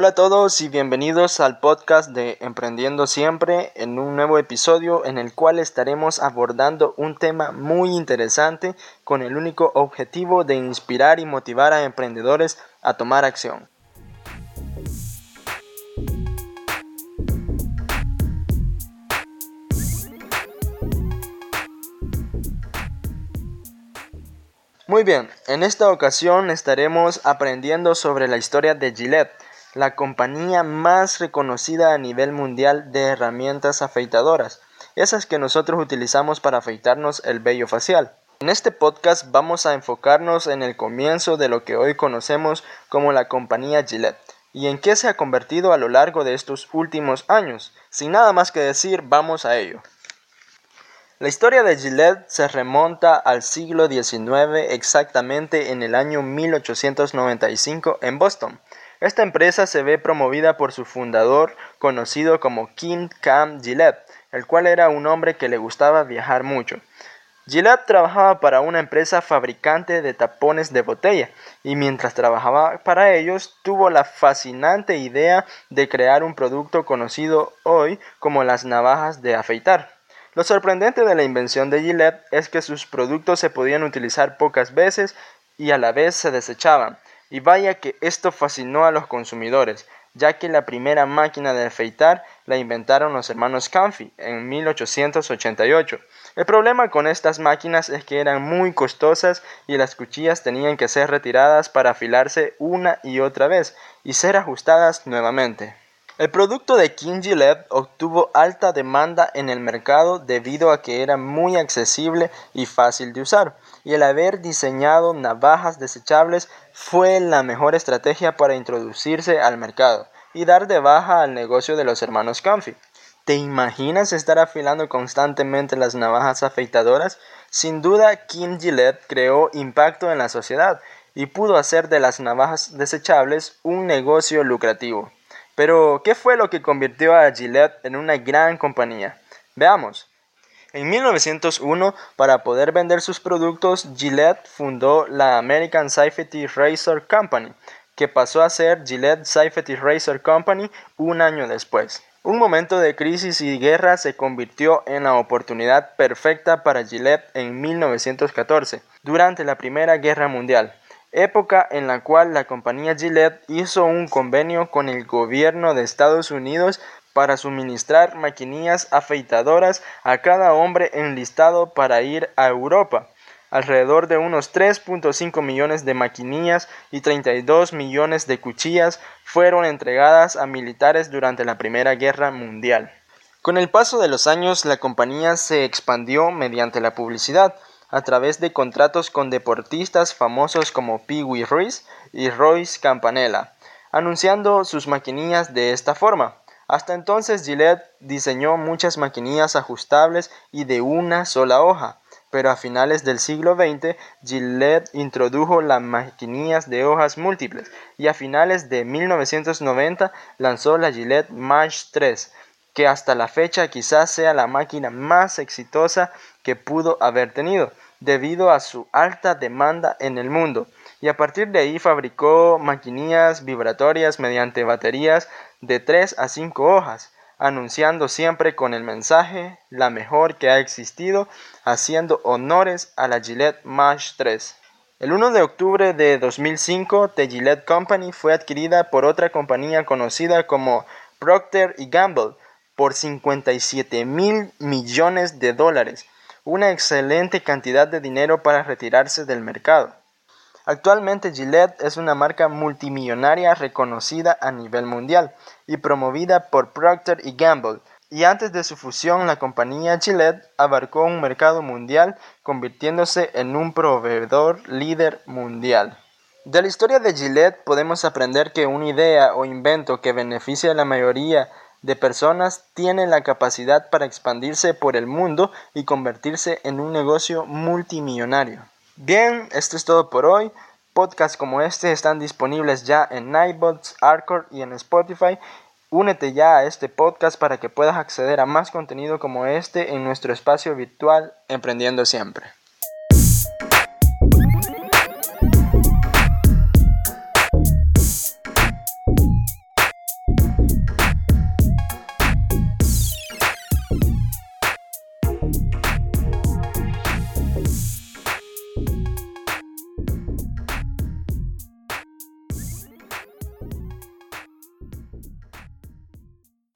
Hola a todos y bienvenidos al podcast de Emprendiendo Siempre en un nuevo episodio en el cual estaremos abordando un tema muy interesante con el único objetivo de inspirar y motivar a emprendedores a tomar acción. Muy bien, en esta ocasión estaremos aprendiendo sobre la historia de Gillette la compañía más reconocida a nivel mundial de herramientas afeitadoras, esas que nosotros utilizamos para afeitarnos el vello facial. En este podcast vamos a enfocarnos en el comienzo de lo que hoy conocemos como la compañía Gillette y en qué se ha convertido a lo largo de estos últimos años. Sin nada más que decir, vamos a ello. La historia de Gillette se remonta al siglo XIX exactamente en el año 1895 en Boston. Esta empresa se ve promovida por su fundador, conocido como Kim Cam Gillette, el cual era un hombre que le gustaba viajar mucho. Gillette trabajaba para una empresa fabricante de tapones de botella y mientras trabajaba para ellos tuvo la fascinante idea de crear un producto conocido hoy como las navajas de afeitar. Lo sorprendente de la invención de Gillette es que sus productos se podían utilizar pocas veces y a la vez se desechaban, y vaya que esto fascinó a los consumidores, ya que la primera máquina de afeitar la inventaron los hermanos Canfi en 1888. El problema con estas máquinas es que eran muy costosas y las cuchillas tenían que ser retiradas para afilarse una y otra vez y ser ajustadas nuevamente. El producto de King Gillette obtuvo alta demanda en el mercado debido a que era muy accesible y fácil de usar, y el haber diseñado navajas desechables fue la mejor estrategia para introducirse al mercado y dar de baja al negocio de los hermanos Comfy. ¿Te imaginas estar afilando constantemente las navajas afeitadoras? Sin duda, King Gillette creó impacto en la sociedad y pudo hacer de las navajas desechables un negocio lucrativo. Pero, ¿qué fue lo que convirtió a Gillette en una gran compañía? Veamos. En 1901, para poder vender sus productos, Gillette fundó la American Safety Razor Company, que pasó a ser Gillette Safety Razor Company un año después. Un momento de crisis y guerra se convirtió en la oportunidad perfecta para Gillette en 1914, durante la Primera Guerra Mundial época en la cual la compañía Gillette hizo un convenio con el gobierno de Estados Unidos para suministrar maquinillas afeitadoras a cada hombre enlistado para ir a Europa. Alrededor de unos 3.5 millones de maquinillas y 32 millones de cuchillas fueron entregadas a militares durante la Primera Guerra Mundial. Con el paso de los años, la compañía se expandió mediante la publicidad, a través de contratos con deportistas famosos como Pee Wee Ruiz y Royce Campanella, anunciando sus maquinillas de esta forma. Hasta entonces Gillette diseñó muchas maquinillas ajustables y de una sola hoja, pero a finales del siglo XX Gillette introdujo las maquinillas de hojas múltiples y a finales de 1990 lanzó la Gillette March 3, que hasta la fecha quizás sea la máquina más exitosa que pudo haber tenido, debido a su alta demanda en el mundo, y a partir de ahí fabricó maquinillas vibratorias mediante baterías de 3 a 5 hojas, anunciando siempre con el mensaje la mejor que ha existido, haciendo honores a la Gillette March 3. El 1 de octubre de 2005, The Gillette Company fue adquirida por otra compañía conocida como Procter Gamble por 57 mil millones de dólares, una excelente cantidad de dinero para retirarse del mercado. Actualmente Gillette es una marca multimillonaria reconocida a nivel mundial y promovida por Procter Gamble, y antes de su fusión la compañía Gillette abarcó un mercado mundial convirtiéndose en un proveedor líder mundial. De la historia de Gillette podemos aprender que una idea o invento que beneficia a la mayoría de personas tiene la capacidad para expandirse por el mundo y convertirse en un negocio multimillonario. Bien, esto es todo por hoy. Podcasts como este están disponibles ya en Nightbots, Arcor y en Spotify. Únete ya a este podcast para que puedas acceder a más contenido como este en nuestro espacio virtual Emprendiendo Siempre.